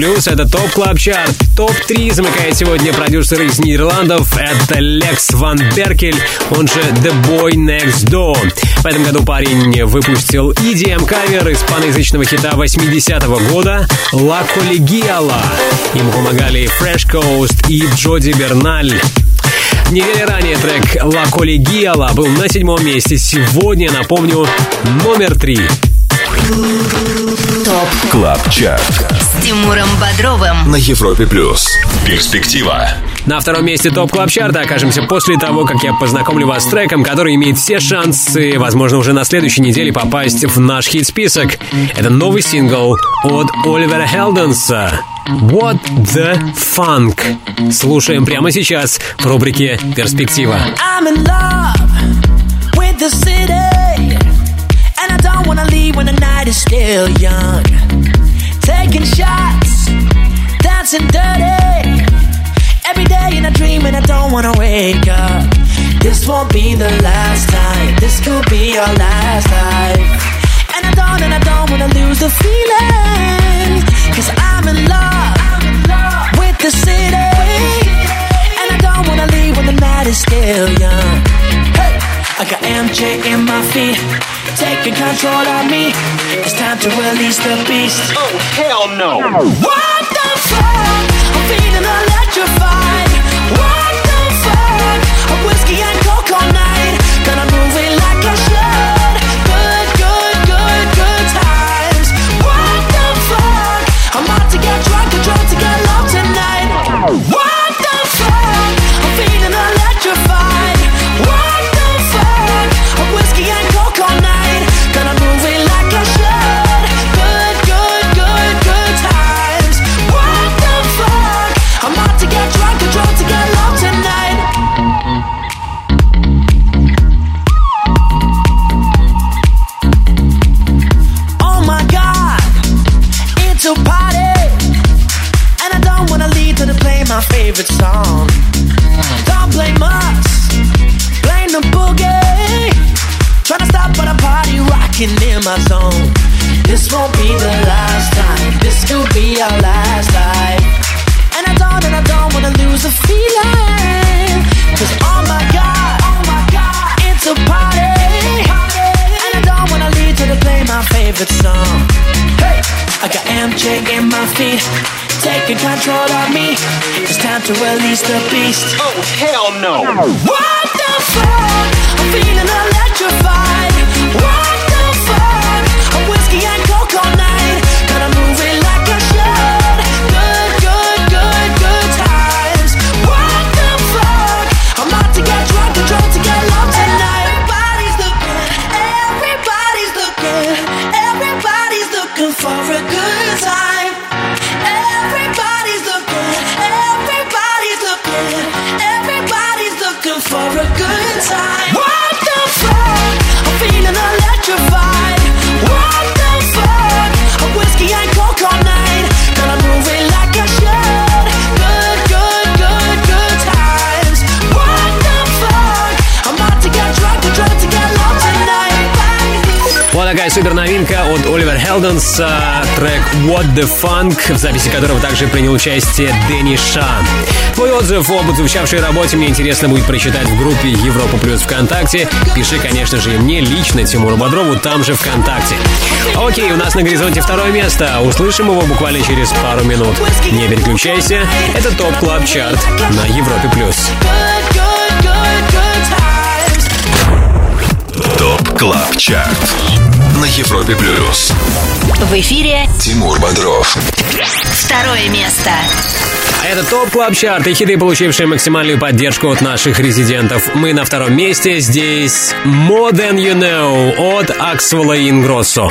Плюс, это Top Club Chart. ТОП-3 замыкает сегодня продюсер из Нидерландов. Это Лекс Ван Беркель, он же The Boy Next Door. В этом году парень выпустил EDM-кавер испаноязычного хита 80-го года «La Colegiala». Ему помогали Fresh Coast и Джоди Берналь. Неделю ранее трек «La Colegiala» был на седьмом месте. Сегодня, напомню, номер три. Top Club Chart с Тимуром Бодровым. на Европе Плюс. Перспектива. На втором месте Top Club Chart а окажемся после того, как я познакомлю вас с треком, который имеет все шансы, возможно, уже на следующей неделе попасть в наш хит-список. Это новый сингл от Оливера Хелденса. What the Funk. Слушаем прямо сейчас в рубрике «Перспектива». I'm in love with the city, and I don't wanna leave when the night is still young. Taking shots, dancing dirty, every day in a dream, and I don't wanna wake up. This won't be the last time. This could be our last life. And I don't, and I don't wanna lose the feeling. Cause I'm in love with the city. And I don't wanna leave when the night is still young. Hey, I got MJ in my feet, taking control of me. It's time to release the beast. Oh, hell no. What the fuck? I'm feeling electrified. Control of me. It's time to release the beast. Oh, hell no. What the fuck? I'm feeling electrified. Вот такая супер новинка от Оливер Хелденс, а, трек What the Funk, в записи которого также принял участие Дэнни Шан. Твой отзыв об звучавшей работе мне интересно будет прочитать в группе Европа Плюс ВКонтакте. Пиши, конечно же, и мне лично, Тимуру Бодрову, там же ВКонтакте. Окей, у нас на горизонте второе место. Услышим его буквально через пару минут. Не переключайся, это Top Club Chart на Европе Плюс. TOP CLUB CHART на Европе Плюс. В эфире Тимур Бодров. второе место. А это TOP Club Chart и хиты, получившие максимальную поддержку от наших резидентов. Мы на втором месте. Здесь More Than You Know от Аксвелла Ингроссо.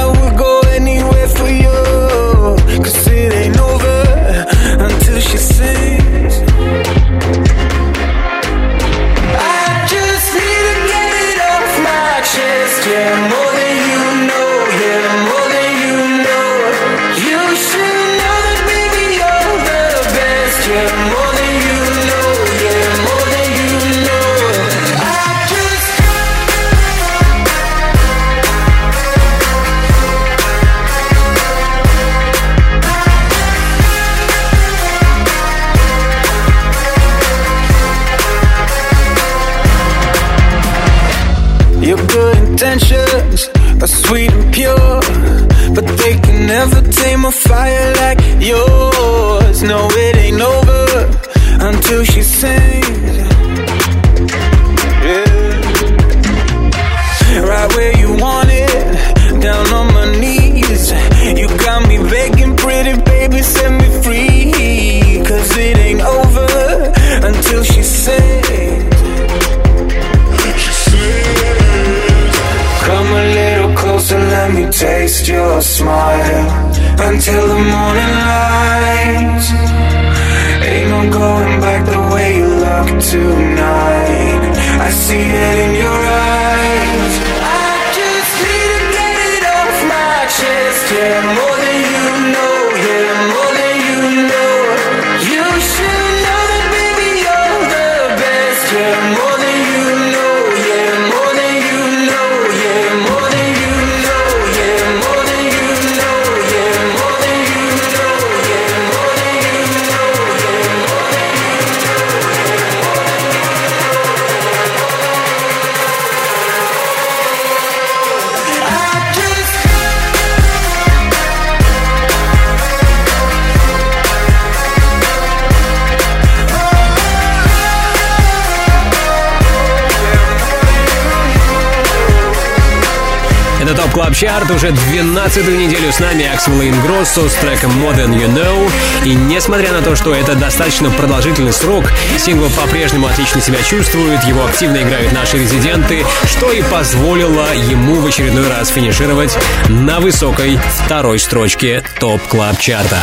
Уже 12-ю неделю с нами Аксвелл Ингроссо с треком More Than You Know. И несмотря на то, что это достаточно продолжительный срок, сингл по-прежнему отлично себя чувствует, его активно играют наши резиденты, что и позволило ему в очередной раз финишировать на высокой второй строчке TOP Club Chart а.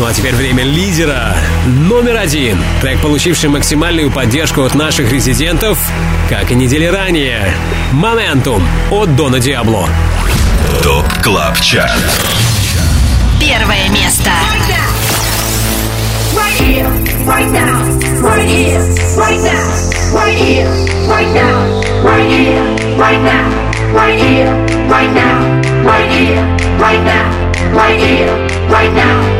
Ну а теперь время лидера. Номер один. Трек, получивший максимальную поддержку от наших резидентов, как и недели ранее. «Моментум» от Дона Диабло. ТОП КЛАБ ЧАРТ Первое место. Right here, right now, right here, right now, right here, right now, right here, right now, right here, right now, right here, right now, right here, right now,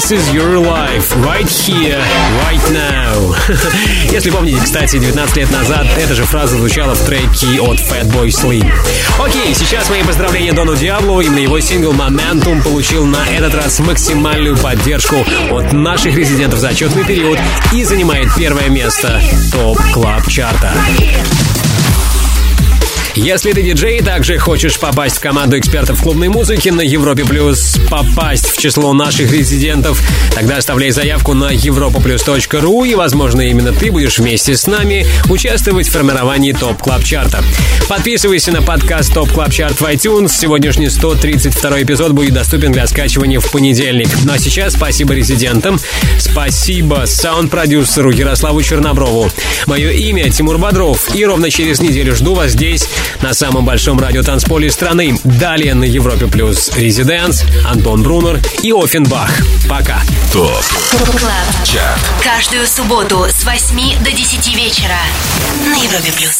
«This is your life, right here, right now». Если помните, кстати, 19 лет назад эта же фраза звучала в треке от Fatboy Slim. Окей, сейчас мои поздравления Дону Диабло. Именно его сингл «Momentum» получил на этот раз максимальную поддержку от наших резидентов за отчетный период и занимает первое место TOP Club Chart а. Если ты диджей и также хочешь попасть в команду экспертов клубной музыки на Европе Плюс, попасть в число наших резидентов, тогда оставляй заявку на europaplus.ru и, возможно, именно ты будешь вместе с нами участвовать в формировании TOP Club Chart а. Подписывайся на подкаст TOP Club Chart в iTunes. Сегодняшний 132 эпизод будет доступен для скачивания в понедельник. Ну а сейчас спасибо резидентам, спасибо саунд-продюсеру Ярославу Черноброву. Мое имя Тимур Бодров, и ровно через неделю жду вас здесь, на самом большом радиотанцполе страны. Далее на Европе Плюс Residance, Антон Брунер и Ofenbach. Пока. TOP Club. CHART Каждую субботу с 8 до 10 вечера на Европе плюс.